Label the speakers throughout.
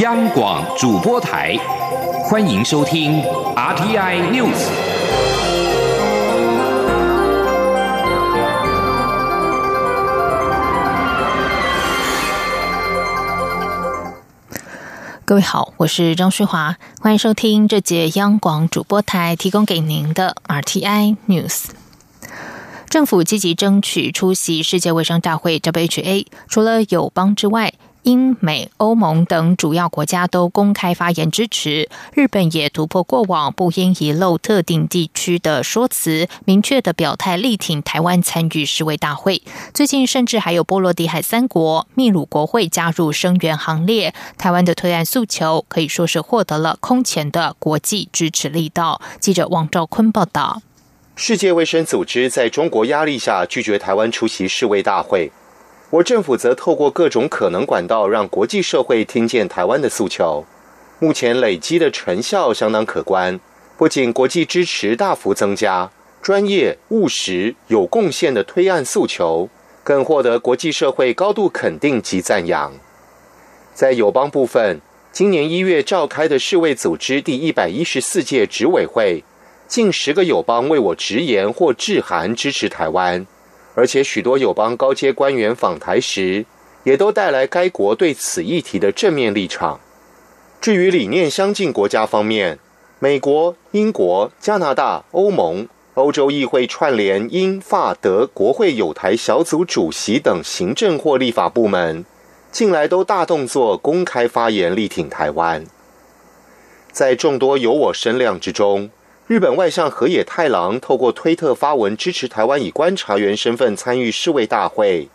Speaker 1: 央广主播台，欢迎收听 RTI News。
Speaker 2: 各位好，我是张旭华，欢迎收听这节央广主播台提供给您的 RTI News。政府积极争取出席世界卫生大会 （WHA），除了友邦之外，英美欧盟等主要国家都公开发言支持。日本也突破过往不应遗漏特定地区的说辞，明确的表态力挺台湾参与世卫大会。最近甚至还有波罗的海三国、秘鲁国会加入声援行列。台湾的推案诉求可以说是获得了空前的国际支持力道。记者王兆坤报道。
Speaker 3: 世界卫生组织在中国压力下拒绝台湾出席世卫大会，我政府则透过各种可能管道让国际社会听见台湾的诉求。目前累积的成效相当可观，不仅国际支持大幅增加，专业、务实、有贡献的推案诉求更获得国际社会高度肯定及赞扬。在友邦部分，今年一月召开的世卫组织第一百一十四届执委会。近十个友邦为我直言或致函支持台湾，而且许多友邦高阶官员访台时，也都带来该国对此议题的正面立场。至于理念相近国家方面，美国、英国、加拿大、欧盟、欧洲议会串联英法德国会友台小组主席等行政或立法部门，近来都大动作公开发言力挺台湾。在众多有我声量之中。日本外相河野太郎透过推特发文支持台湾以观察员身份参与世卫大会。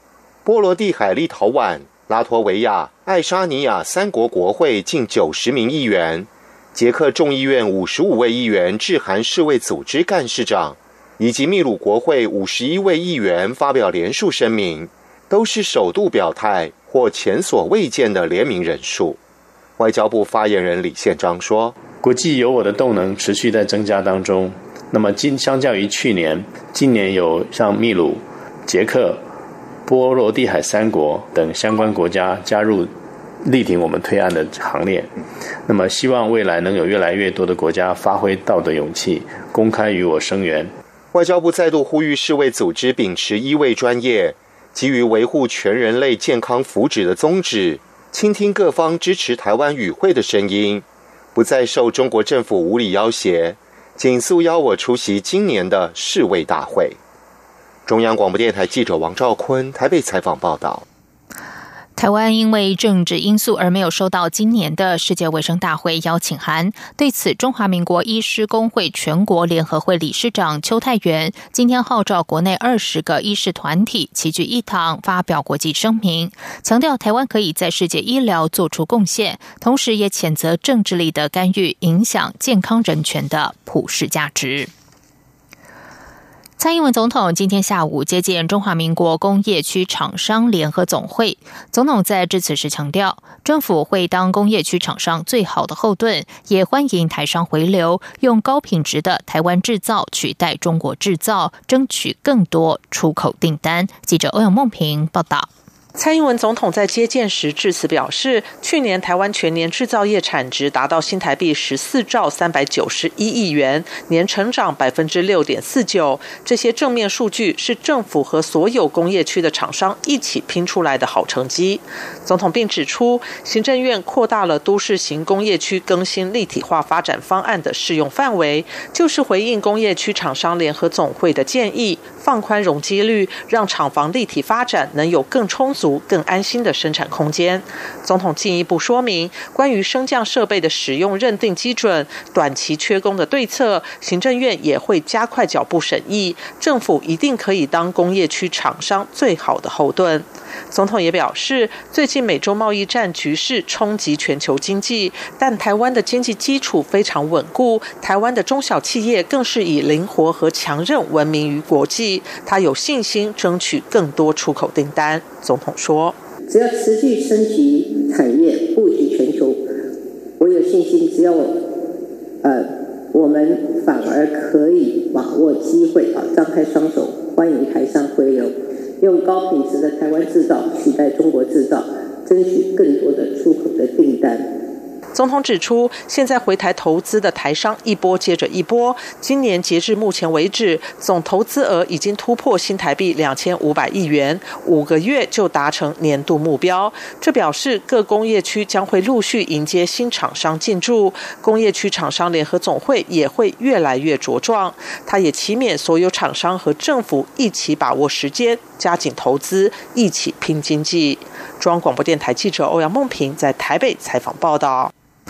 Speaker 3: 波罗的海、立陶宛、拉脱维亚、爱沙尼亚三国国会近九十名议员，捷克众议院五十五位议员致函世卫组织干事长，以及秘鲁国会五十一位议员发表联署声明，都是首度表态或前所未见的联名人数。外交部发言人李宪章说。
Speaker 4: 国际有我的动能持续在增加当中。那么今相较于去年，今年有像秘鲁、捷克、波罗的海三国等相关国家加入力挺我们推案的行列。那么希望未来能有越来越多的国家发挥道德勇气，公开与我声援。
Speaker 3: 外交部再度呼吁世卫组织秉持医卫专业，基于维护全人类健康福祉的宗旨，倾听各方支持台湾与会的声音。不再受中国政府无理要挟，紧速邀我出席今年的世卫大会。中央广播电台记者王兆坤台北采访报道。
Speaker 2: 台湾因为政治因素而没有收到今年的世界卫生大会邀请函。对此，中华民国医师工会全国联合会理事长邱泰元今天号召国内二十个医师团体齐聚一堂，发表国际声明，强调台湾可以在世界医疗做出贡献，同时也谴责政治力的干预影响健康人权的普世价值。蔡英文总统今天下午接见中华民国工业区厂商联合总会，总统在致辞时强调，政府会当工业区厂商最好的后盾，也欢迎台商回流，用高品质的台湾制造取代中国制造，争取更多出口订单。记者欧阳梦平报道。
Speaker 5: 蔡英文总统在接见时致辞表示，去年台湾全年制造业产值达到新台币十四兆三百九十一亿元，年成长百分之六点四九。这些正面数据是政府和所有工业区的厂商一起拼出来的好成绩。总统并指出，行政院扩大了都市型工业区更新立体化发展方案的适用范围，就是回应工业区厂商联合总会的建议，放宽容积率，让厂房立体发展能有更充足。更安心的生产空间。总统进一步说明，关于升降设备的使用认定基准、短期缺工的对策，行政院也会加快脚步审议。政府一定可以当工业区厂商最好的后盾。总统也表示，最近美洲贸易战局势冲击全球经济，但台湾的经济基础非常稳固，台湾的中小企业更是以灵活和强韧闻名于国际。他有信心争取更多出口订单。总统说：“
Speaker 6: 只要持续升级产业，布局全球，我有信心，只要我呃，我们反而可以把握机会啊，张开双手欢迎台商回流。”用高品质的台湾制造取代中国制造，争取更多的出口的订单。
Speaker 5: 总统指出，现在回台投资的台商一波接着一波，今年截至目前为止，总投资额已经突破新台币两千五百亿元，五个月就达成年度目标。这表示各工业区将会陆续迎接新厂商进驻，工业区厂商联合总会也会越来越茁壮。他也期勉所有厂商和政府一起把握时间，加紧投资，一起拼经济。中央广播电台记者欧阳梦平在台北采访报道。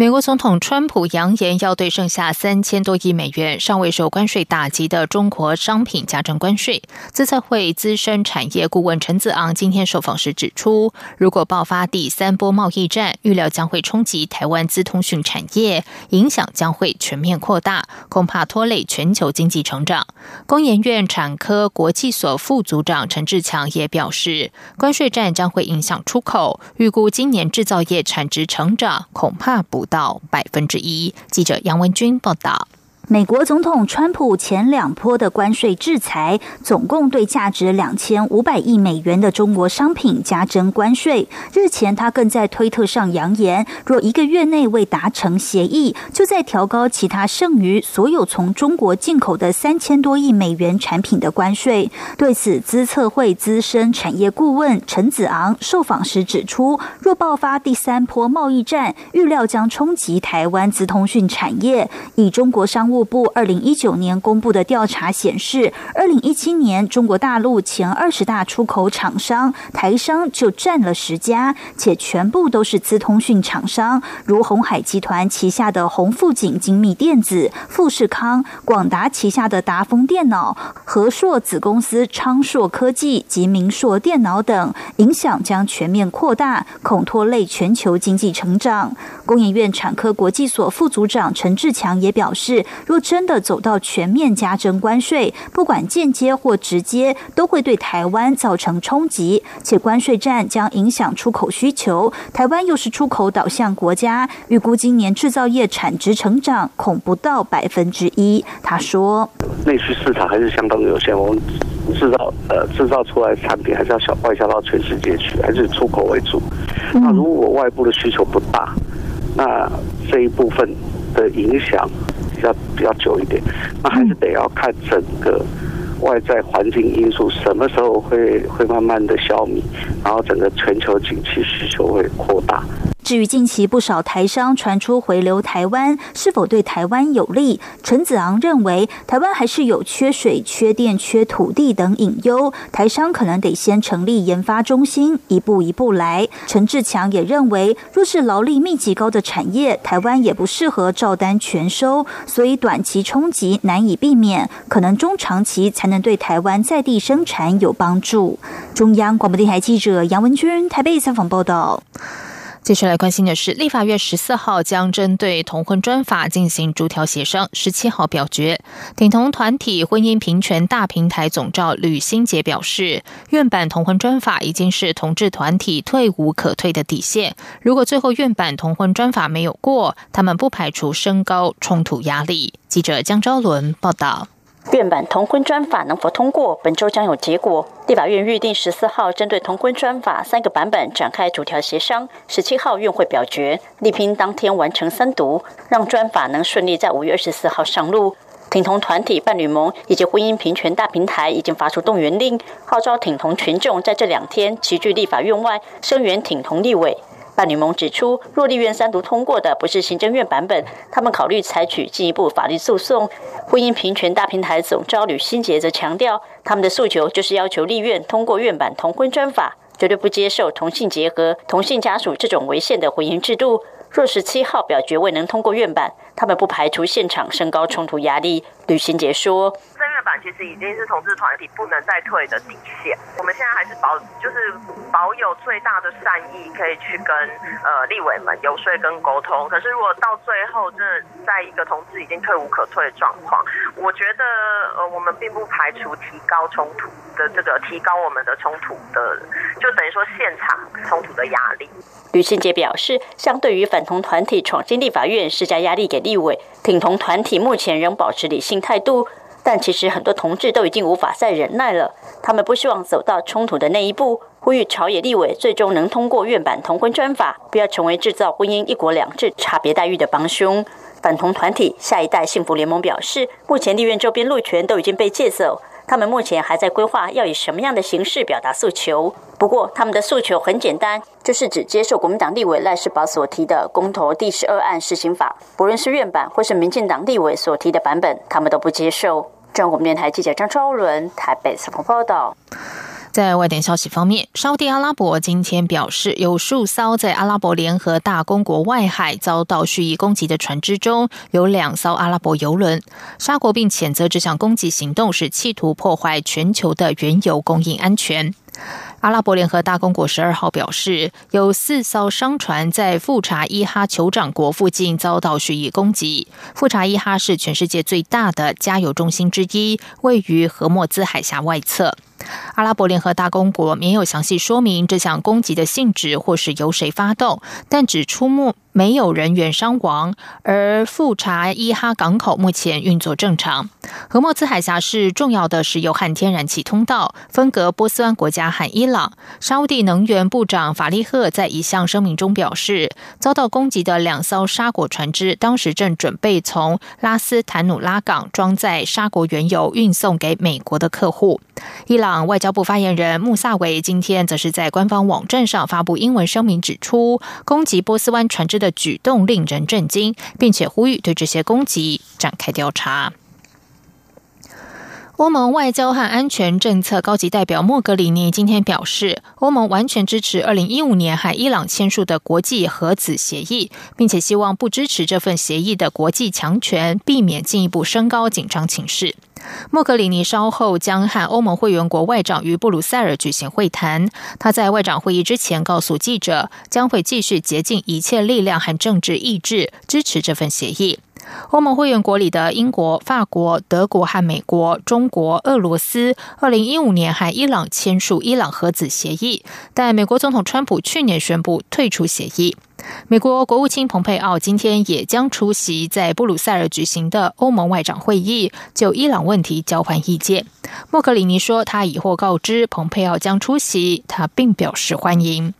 Speaker 2: 美国总统川普扬言要对剩下三千多亿美元尚未受关税打击的中国商品加征关税。资策会资深产业顾问陈子昂今天受访时指出，如果爆发第三波贸易战，预料将会冲击台湾资通讯产业，影响将会全面扩大，恐怕拖累全球经济成长。工研院产科国际所副组长陈志强也表示，关税战将会影响出口，预估今年制造业产值成长恐怕不。到百分之一。记者杨文军报道。
Speaker 7: 美国总统川普前两波的关税制裁，总共对价值两千五百亿美元的中国商品加征关税。日前，他更在推特上扬言，若一个月内未达成协议，就在调高其他剩余所有从中国进口的三千多亿美元产品的关税。对此，资策会资深产业顾问陈子昂受访时指出，若爆发第三波贸易战，预料将冲击台湾资通讯产业。以中国商务部二零一九年公布的调查显示，二零一七年中国大陆前二十大出口厂商台商就占了十家，且全部都是资通讯厂商，如红海集团旗下的红富锦精密电子、富士康、广达旗下的达丰电脑、和硕子公司昌硕科技及明硕电脑等，影响将全面扩大，恐拖累全球经济成长。工研院产科国际所副组长陈志强也表示。若真的走到全面加征关税，不管间接或直接，都会对台湾造成冲击，且关税战将影响出口需求。台湾又是出口导向国家，预估今年制造业产值成长恐不到百分之一。他说：“
Speaker 8: 内需市场还是相当有限，我们制造呃制造出来的产品还是要小外销到全世界去，还是出口为主。那如果外部的需求不大，那这一部分的影响。”要比较久一点，那还是得要看整个外在环境因素什么时候会会慢慢的消弭，然后整个全球景气需求会扩大。
Speaker 7: 至于近期不少台商传出回流台湾，是否对台湾有利？陈子昂认为，台湾还是有缺水、缺电、缺土地等隐忧，台商可能得先成立研发中心，一步一步来。陈志强也认为，若是劳力密集高的产业，台湾也不适合照单全收，所以短期冲击难以避免，可能中长期才能对台湾在地生产有帮助。中央广播电台记者杨文君台北采访报道。
Speaker 2: 接下来关心的是，立法院十四号将针对同婚专法进行逐条协商，十七号表决。挺同团体婚姻平权大平台总召吕新杰表示，院版同婚专法已经是同志团体退无可退的底线。如果最后院版同婚专法没有过，他们不排除升高冲突压力。记者江昭伦报道。
Speaker 9: 院版同婚专法能否通过，本周将有结果。立法院预定十四号针对同婚专法三个版本展开主条协商，十七号院会表决，力拼当天完成三读，让专法能顺利在五月二十四号上路。挺同团体伴侣盟以及婚姻平权大平台已经发出动员令，号召挺同群众在这两天齐聚立法院外声援挺同立委。伴侣盟指出，若立院三读通过的不是行政院版本，他们考虑采取进一步法律诉讼。婚姻平权大平台总召吕新杰则强调，他们的诉求就是要求立院通过院版同婚专法，绝对不接受同性结合、同性家属这种违宪的婚姻制度。若十七号表决未能通过院版，他们不排除现场升高冲突压力。吕新杰说。
Speaker 10: 版其实已经是同志团体不能再退的底线。我们现在还是保，就是保有最大的善意，可以去跟呃立委们游说跟沟通。可是如果到最后，这在一个同志已经退无可退的状况，我觉得呃我们并不排除提高冲突的这个提高我们的冲突的，就等于说现场冲突的压力。
Speaker 9: 吕信杰表示，相对于反同团体闯进立法院施加压力给立委，挺同团体目前仍保持理性态度。但其实很多同志都已经无法再忍耐了，他们不希望走到冲突的那一步，呼吁朝野立委最终能通过院版同婚专法，不要成为制造婚姻一国两制差别待遇的帮凶。反同团体下一代幸福联盟表示，目前立院周边路权都已经被借走，他们目前还在规划要以什么样的形式表达诉求。不过，他们的诉求很简单，就是只接受国民党立委赖世宝所提的公投第十二案施行法，不论是院版或是民进党立委所提的版本，他们都不接受。中国电台记者张超伦台北采访报道。
Speaker 2: 在外电消息方面，沙地阿拉伯今天表示，有数艘在阿拉伯联合大公国外海遭到蓄意攻击的船只中，有两艘阿拉伯油轮。沙国并谴责这项攻击行动是企图破坏全球的原油供应安全。阿拉伯联合大公国十二号表示，有四艘商船在富查伊哈酋长国附近遭到蓄意攻击。富查伊哈是全世界最大的加油中心之一，位于荷默兹海峡外侧。阿拉伯联合大公国没有详细说明这项攻击的性质或是由谁发动，但只出没。没有人员伤亡，而富查伊哈港口目前运作正常。荷默兹海峡是重要的石油和天然气通道，分隔波斯湾国家和伊朗。沙地能源部长法利赫在一项声明中表示，遭到攻击的两艘沙国船只当时正准备从拉斯坦努拉港装载沙国原油运送给美国的客户。伊朗外交部发言人穆萨维今天则是在官方网站上发布英文声明，指出攻击波斯湾船只的举动令人震惊，并且呼吁对这些攻击展开调查。欧盟外交和安全政策高级代表莫格里尼今天表示，欧盟完全支持二零一五年和伊朗签署的国际核子协议，并且希望不支持这份协议的国际强权，避免进一步升高紧张情势。莫格里尼稍后将和欧盟会员国外长于布鲁塞尔举行会谈。他在外长会议之前告诉记者，将会继续竭尽一切力量和政治意志支持这份协议。欧盟会员国里的英国、法国、德国和美国、中国、俄罗斯，二零一五年和伊朗签署伊朗核子协议，但美国总统川普去年宣布退出协议。美国国务卿蓬佩奥今天也将出席在布鲁塞尔举行的欧盟外长会议，就伊朗问题交换意见。莫克里尼说，他已获告知蓬佩奥将出席，他并表示欢迎。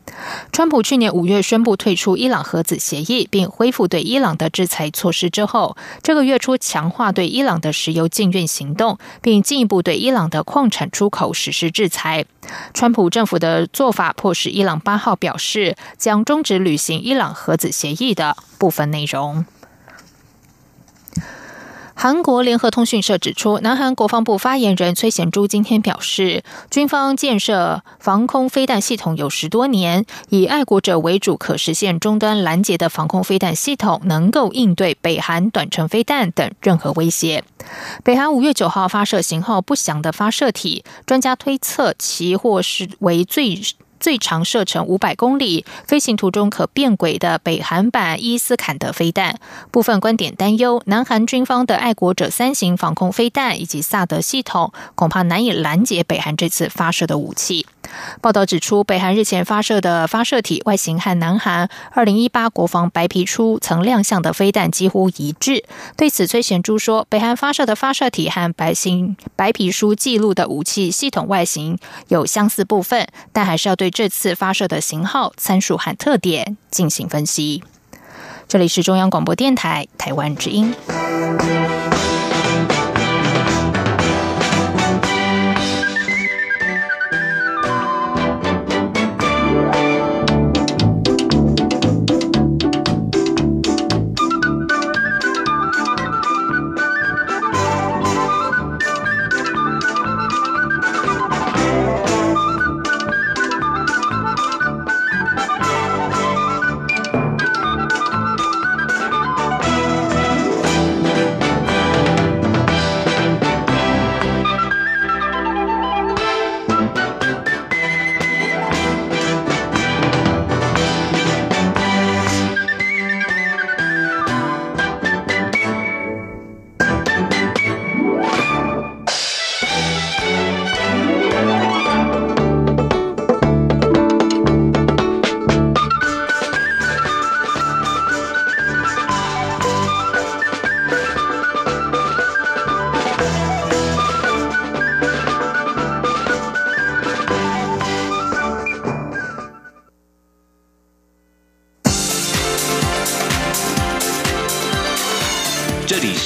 Speaker 2: 川普去年五月宣布退出伊朗核子协议，并恢复对伊朗的制裁措施之后，这个月初强化对伊朗的石油禁运行动，并进一步对伊朗的矿产出口实施制裁。川普政府的做法迫使伊朗八号表示将终止履行伊朗核子协议的部分内容。韩国联合通讯社指出，南韩国防部发言人崔显洙今天表示，军方建设防空飞弹系统有十多年，以爱国者为主，可实现终端拦截的防空飞弹系统，能够应对北韩短程飞弹等任何威胁。北韩五月九号发射型号不详的发射体，专家推测其或是为最。最长射程五百公里、飞行途中可变轨的北韩版伊斯坎德飞弹，部分观点担忧，南韩军方的爱国者三型防空飞弹以及萨德系统，恐怕难以拦截北韩这次发射的武器。报道指出，北韩日前发射的发射体外形和南韩二零一八国防白皮书曾亮相的飞弹几乎一致。对此，崔贤洙说，北韩发射的发射体和白星白皮书记录的武器系统外形有相似部分，但还是要对。这次发射的型号、参数和特点进行分析。这里是中央广播电台台湾之音。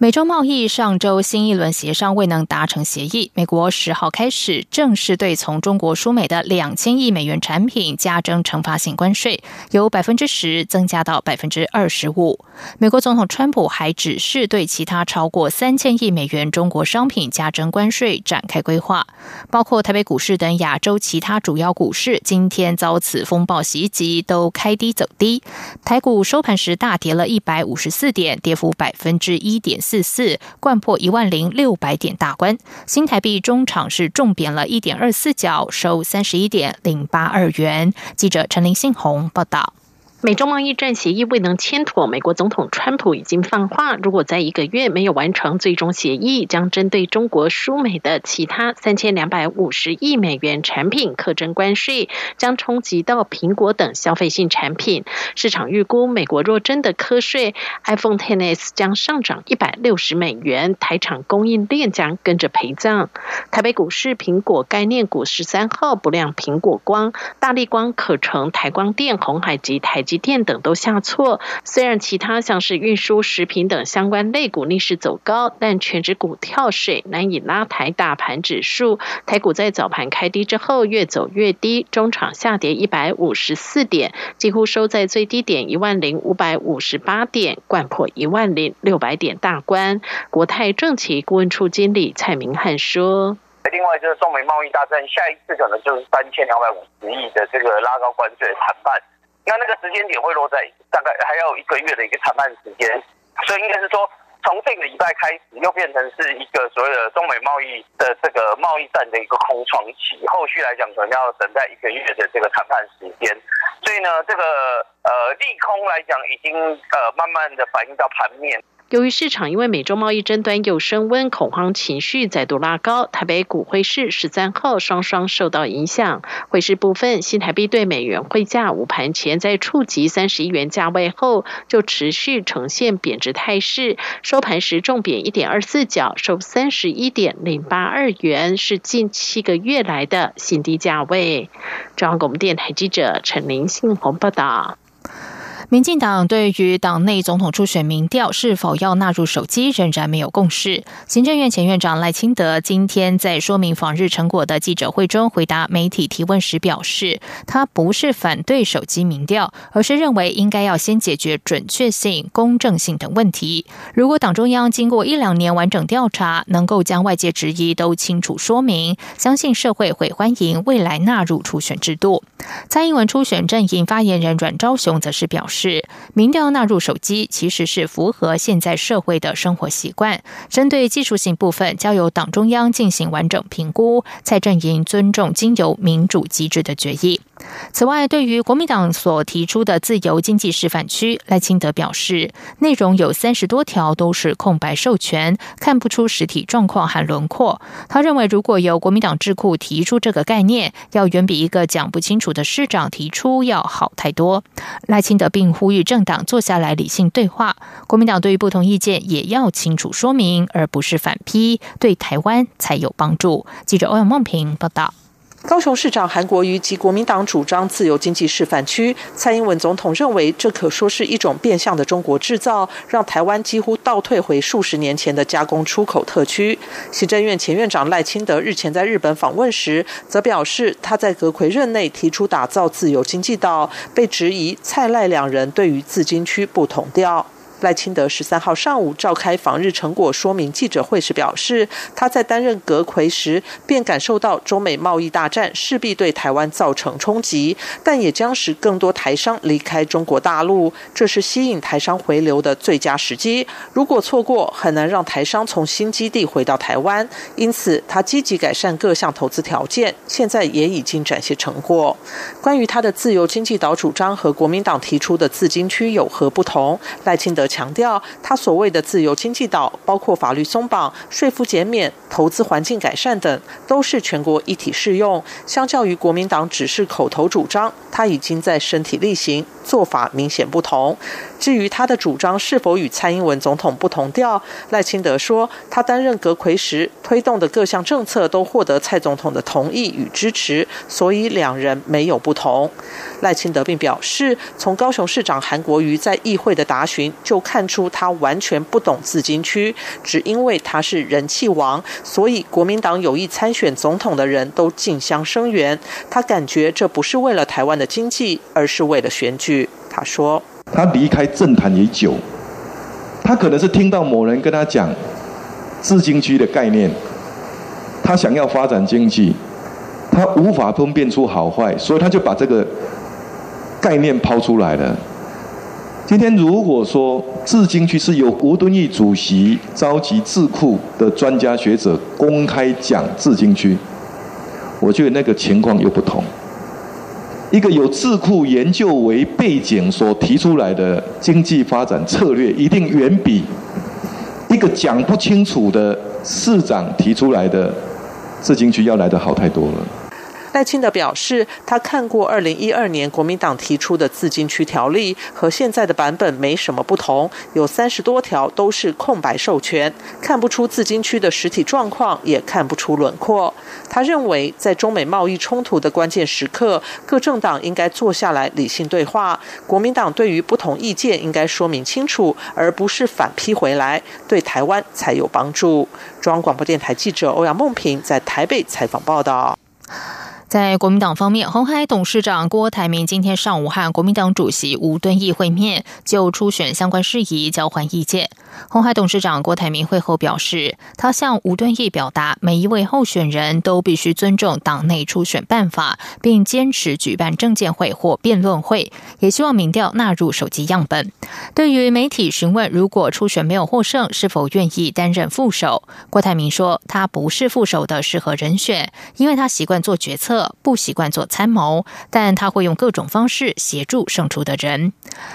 Speaker 2: 美洲贸易上周新一轮协商未能达成协议，美国十号开始正式对从中国输美的两千亿美元产品加征惩罚性关税，由百分之十增加到百分之二十五。美国总统川普还指示对其他超过三千亿美元中国商品加征关税展开规划，包括台北股市等亚洲其他主要股市今天遭此风暴袭击，都开低走低。台股收盘时大跌了一百五十四点，跌幅百分之一点。四四贯破一万零六百点大关，新台币中场是重贬了一点二四角，收三十一点零八二元。记者陈林信宏报道。
Speaker 11: 美中贸易战协议未能签妥，美国总统川普已经放话，如果在一个月没有完成最终协议，将针对中国输美的其他三千两百五十亿美元产品课征关税，将冲击到苹果等消费性产品。市场预估，美国若真的课税，iPhone XS 将上涨一百六十美元，台厂供应链将跟着陪葬。台北股市苹果概念股十三号不亮，苹果光、大力光、可成、台光电、红海及台。及电等都下挫，虽然其他像是运输、食品等相关类股逆势走高，但全指股跳水难以拉抬大盘指数。台股在早盘开低之后越走越低，中场下跌一百五十四点，几乎收在最低点一万零五百五十八点，贯破一万零六百点大关。国泰政企顾问处经理蔡明汉说：“
Speaker 12: 另外就是中美贸易大战，下一次可能就是三千两百五十亿的这个拉高关税谈判。”那那个时间点会落在大概还要一个月的一个谈判时间，所以应该是说从这个礼拜开始又变成是一个所谓的中美贸易的这个贸易战的一个空窗期，后续来讲可能要等待一个月的这个谈判时间，所以呢，这个呃利空来讲已经呃慢慢的反映到盘面。
Speaker 11: 由于市场因为美洲贸易争端又升温，恐慌情绪再度拉高，台北股汇市十三号双双受到影响。汇市部分，新台币对美元汇价午盘前在触及三十一元价位后，就持续呈现贬值态势，收盘时重贬一点二四角，收三十一点零八二元，是近七个月来的新低价位。中央广播电台记者陈林信宏报道。
Speaker 2: 民进党对于党内总统初选民调是否要纳入手机，仍然没有共识。行政院前院长赖清德今天在说明访日成果的记者会中回答媒体提问时表示，他不是反对手机民调，而是认为应该要先解决准确性、公正性等问题。如果党中央经过一两年完整调查，能够将外界质疑都清楚说明，相信社会会欢迎未来纳入初选制度。蔡英文初选阵营发言人阮昭雄则是表示。是民调纳入手机，其实是符合现在社会的生活习惯。针对技术性部分，交由党中央进行完整评估。蔡正营尊重经由民主机制的决议。此外，对于国民党所提出的自由经济示范区，赖清德表示，内容有三十多条都是空白授权，看不出实体状况和轮廓。他认为，如果由国民党智库提出这个概念，要远比一个讲不清楚的市长提出要好太多。赖清德并。呼吁政党坐下来理性对话，国民党对于不同意见也要清楚说明，而不是反批，对台湾才有帮助。记者欧阳梦平报道。
Speaker 5: 高雄市长韩国瑜及国民党主张自由经济示范区，蔡英文总统认为这可说是一种变相的中国制造，让台湾几乎倒退回数十年前的加工出口特区。行政院前院长赖清德日前在日本访问时，则表示他在阁魁任内提出打造自由经济岛，被质疑蔡赖两人对于自经区不同调。赖清德十三号上午召开访日成果说明记者会时表示，他在担任阁魁时便感受到中美贸易大战势必对台湾造成冲击，但也将使更多台商离开中国大陆，这是吸引台商回流的最佳时机。如果错过，很难让台商从新基地回到台湾。因此，他积极改善各项投资条件，现在也已经展现成果。关于他的自由经济岛主张和国民党提出的自经区有何不同，赖清德。强调，他所谓的自由经济岛，包括法律松绑、税负减免、投资环境改善等，都是全国一体适用。相较于国民党只是口头主张，他已经在身体力行。做法明显不同。至于他的主张是否与蔡英文总统不同调，赖清德说，他担任阁魁时推动的各项政策都获得蔡总统的同意与支持，所以两人没有不同。赖清德并表示，从高雄市长韩国瑜在议会的答询就看出他完全不懂自金区，只因为他是人气王，所以国民党有意参选总统的人都竞相声援。他感觉这不是为了台湾的经济，而是为了选举。他说。
Speaker 13: 他离开政坛已久，他可能是听到某人跟他讲自经区的概念，他想要发展经济，他无法分辨出好坏，所以他就把这个概念抛出来了。今天如果说自经区是由吴敦义主席召集智库的专家学者公开讲自经区，我觉得那个情况又不同。一个有智库研究为背景所提出来的经济发展策略，一定远比一个讲不清楚的市长提出来的市经局要来的好太多了。
Speaker 5: 赖清德表示，他看过二零一二年国民党提出的自金区条例，和现在的版本没什么不同，有三十多条都是空白授权，看不出自金区的实体状况，也看不出轮廓。他认为，在中美贸易冲突的关键时刻，各政党应该坐下来理性对话，国民党对于不同意见应该说明清楚，而不是反批回来，对台湾才有帮助。中央广播电台记者欧阳梦平在台北采访报道。
Speaker 2: 在国民党方面，红海董事长郭台铭今天上午和国民党主席吴敦义会面，就初选相关事宜交换意见。红海董事长郭台铭会后表示，他向吴敦义表达，每一位候选人都必须尊重党内初选办法，并坚持举办政见会或辩论会，也希望民调纳入手机样本。对于媒体询问，如果初选没有获胜，是否愿意担任副手？郭台铭说，他不是副手的适合人选，因为他习惯做决策。不习惯做参谋，但他会用各种方式协助胜出的人。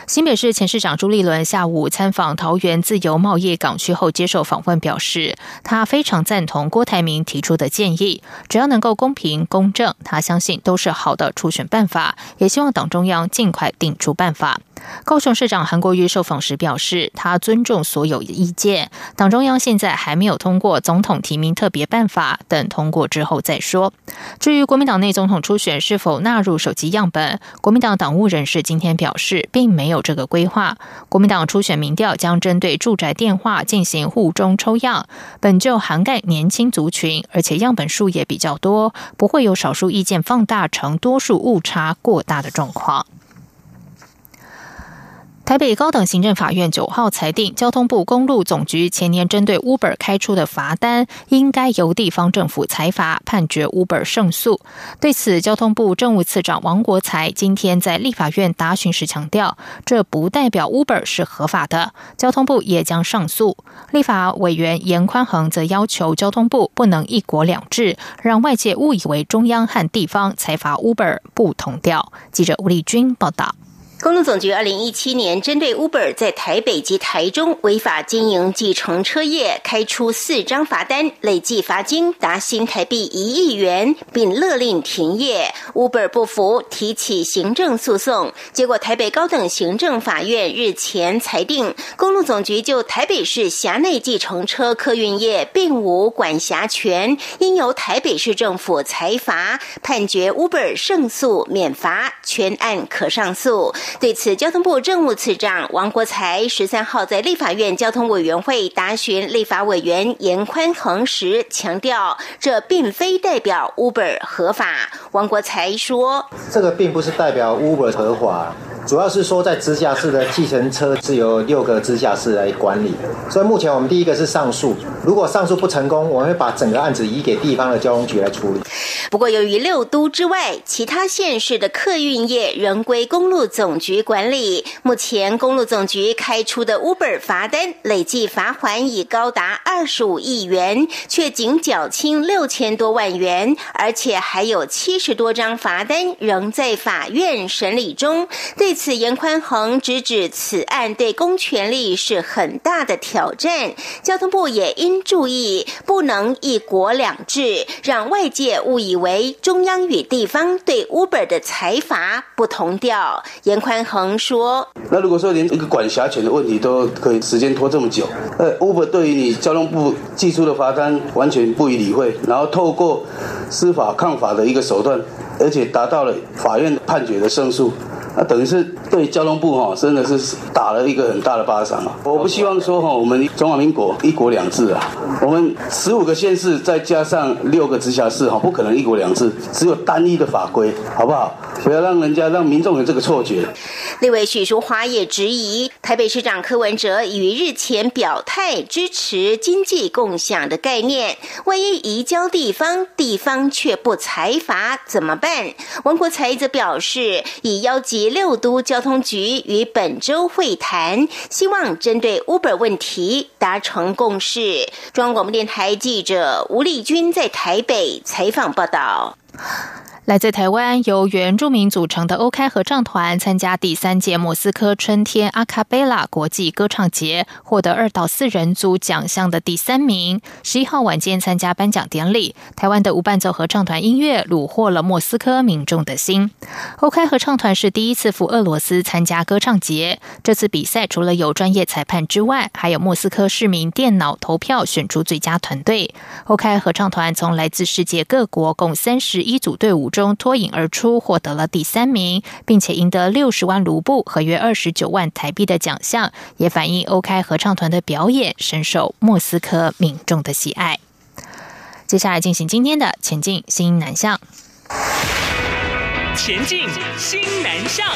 Speaker 2: 新北市前市长朱立伦下午参访桃园自由贸易港区后接受访问，表示他非常赞同郭台铭提出的建议，只要能够公平公正，他相信都是好的初选办法，也希望党中央尽快定出办法。高雄市长韩国瑜受访时表示，他尊重所有意见，党中央现在还没有通过总统提名特别办法，等通过之后再说。至于国民党内总统初选是否纳入手机样本，国民党党务人士今天表示，并没有这个规划。国民党初选民调将针对住宅电话进行户中抽样，本就涵盖年轻族群，而且样本数也比较多，不会有少数意见放大成多数误差过大的状况。台北高等行政法院九号裁定，交通部公路总局前年针对 Uber 开出的罚单，应该由地方政府裁罚，判决 Uber 胜诉。对此，交通部政务次长王国才今天在立法院答询时强调，这不代表 Uber 是合法的，交通部也将上诉。立法委员严宽恒则要求交通部不能一国两制，让外界误以为中央和地方裁罚 Uber 不同调。记者吴丽君报道。
Speaker 14: 公路总局二零一七年针对 Uber 在台北及台中违法经营计程车业开出四张罚单，累计罚金达新台币一亿元，并勒令停业。Uber 不服，提起行政诉讼，结果台北高等行政法院日前裁定，公路总局就台北市辖内计程车客运业并无管辖权，应由台北市政府裁罚，判决 Uber 胜诉免罚，全案可上诉。对此，交通部政务次长王国才十三号在立法院交通委员会答询立法委员严宽恒时强调，这并非代表 Uber 合法。王国才说：“
Speaker 15: 这个并不是代表 Uber 合法。”主要是说，在直辖市的计程车是由六个直辖市来管理，所以目前我们第一个是上诉。如果上诉不成功，我们会把整个案子移给地方的交通局来处理。
Speaker 14: 不过，由于六都之外其他县市的客运业仍归公路总局管理，目前公路总局开出的 Uber 罚单累计罚款已高达二十五亿元，却仅缴清六千多万元，而且还有七十多张罚单仍在法院审理中。对此，严宽恒直指此案对公权力是很大的挑战。交通部也应注意，不能一国两制，让外界误以为中央与地方对 Uber 的裁罚不同调。严宽恒说：“
Speaker 16: 那如果说连一个管辖权的问题都可以时间拖这么久，呃，Uber 对于你交通部寄出的罚单完全不予理会，然后透过司法抗法的一个手段，而且达到了法院判决的胜诉。”那等于是对交通部哈，真的是打了一个很大的巴掌啊！我不希望说哈，我们中华民国一国两制啊，我们十五个县市再加上六个直辖市哈，不可能一国两制，只有单一的法规，好不好？不要让人家让民众有这个错觉。
Speaker 14: 立委许淑华也质疑，台北市长柯文哲于日前表态支持经济共享的概念，万一移交地方，地方却不裁罚怎么办？王国才则表示，已邀集六都交通局与本周会谈，希望针对 Uber 问题达成共识。中央广播电台记者吴丽君在台北采访报道。
Speaker 2: 来自台湾由原住民组成的 OK 合唱团参加第三届莫斯科春天阿卡贝拉国际歌唱节，获得二到四人组奖项的第三名。十一号晚间参加颁奖典礼，台湾的无伴奏合唱团音乐虏获了莫斯科民众的心。OK 合唱团是第一次赴俄罗斯参加歌唱节，这次比赛除了有专业裁判之外，还有莫斯科市民电脑投票选出最佳团队。OK 合唱团从来自世界各国共三十一组队伍。中脱颖而出，获得了第三名，并且赢得六十万卢布和约二十九万台币的奖项，也反映欧开合唱团的表演深受莫斯科民众的喜爱。接下来进行今天的前进新南向，前进新南向。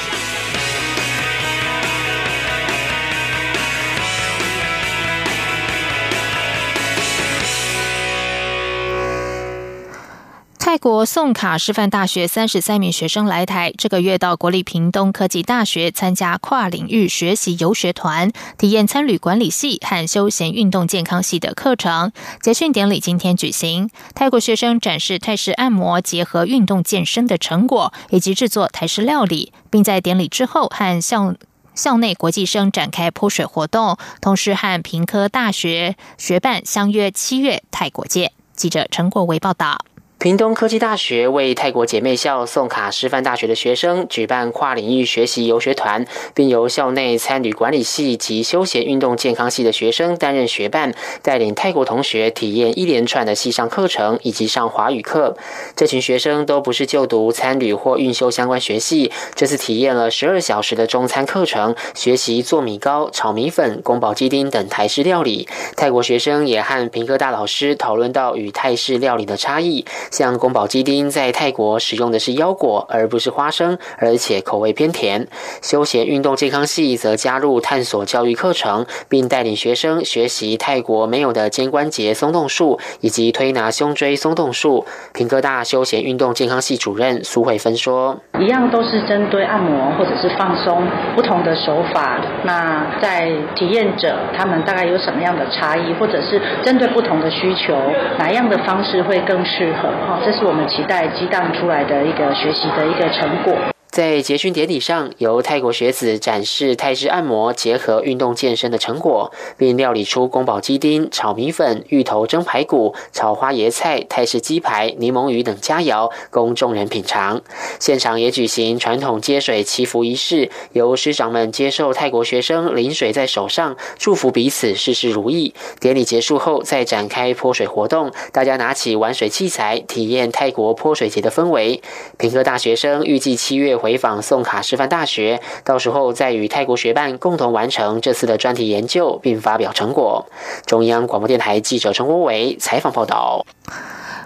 Speaker 2: 泰国宋卡师范大学三十三名学生来台，这个月到国立屏东科技大学参加跨领域学习游学团，体验参旅管理系和休闲运动健康系的课程。结训典礼今天举行，泰国学生展示泰式按摩结合运动健身的成果，以及制作台式料理，并在典礼之后和校校内国际生展开泼水活动，同时和平科大学学伴相约七月泰国见。记者陈国维报道。
Speaker 17: 屏东科技大学为泰国姐妹校宋卡师范大学的学生举办跨领域学习游学团，并由校内参旅管理系及休闲运动健康系的学生担任学伴，带领泰国同学体验一连串的系上课程以及上华语课。这群学生都不是就读参旅或运修相关学系，这次体验了十二小时的中餐课程，学习做米糕、炒米粉、宫保鸡丁等台式料理。泰国学生也和平科大老师讨论到与泰式料理的差异。像宫保鸡丁在泰国使用的是腰果而不是花生，而且口味偏甜。休闲运动健康系则加入探索教育课程，并带领学生学习泰国没有的肩关节松动术以及推拿胸椎松动术。平科大休闲运动健康系主任苏慧芬说：“
Speaker 18: 一样都是针对按摩或者是放松不同的手法。那在体验者他们大概有什么样的差异，或者是针对不同的需求，哪样的方式会更适合？”好，这是我们期待激荡出来的一个学习的一个成果。
Speaker 17: 在结训典礼上，由泰国学子展示泰式按摩结合运动健身的成果，并料理出宫保鸡丁、炒米粉、芋头蒸排骨、炒花椰菜、泰式鸡排、柠檬鱼等佳肴，供众人品尝。现场也举行传统接水祈福仪式，由师长们接受泰国学生淋水在手上，祝福彼此事事如意。典礼结束后，再展开泼水活动，大家拿起玩水器材，体验泰国泼水节的氛围。平科大学生预计七月。回回访宋卡师范大学，到时候再与泰国学办共同完成这次的专题研究，并发表成果。中央广播电台记者陈国伟采访报道。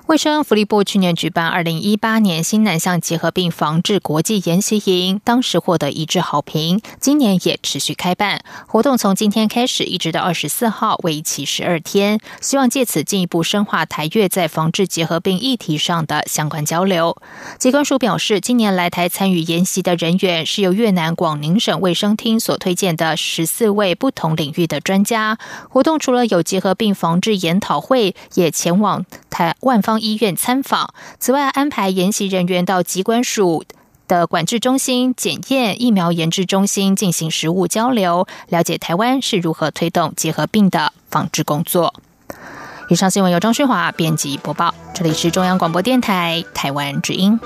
Speaker 2: 卫生福利部去年举办二零一八年新南向结核病防治国际研习营，当时获得一致好评。今年也持续开办活动，从今天开始一直到二十四号，为期十二天。希望借此进一步深化台越在防治结核病议题上的相关交流。机关署表示，今年来台参与研习的人员是由越南广宁省卫生厅所推荐的十四位不同领域的专家。活动除了有结核病防治研讨会，也前往台万方。医院参访。此外，安排研习人员到机关署。的管制中心、检验疫苗研制中心进行实物交流，了解台湾是如何推动结核病的防治工作。以上新闻由张旭华编辑播报，这里是中央广播电台台湾之音。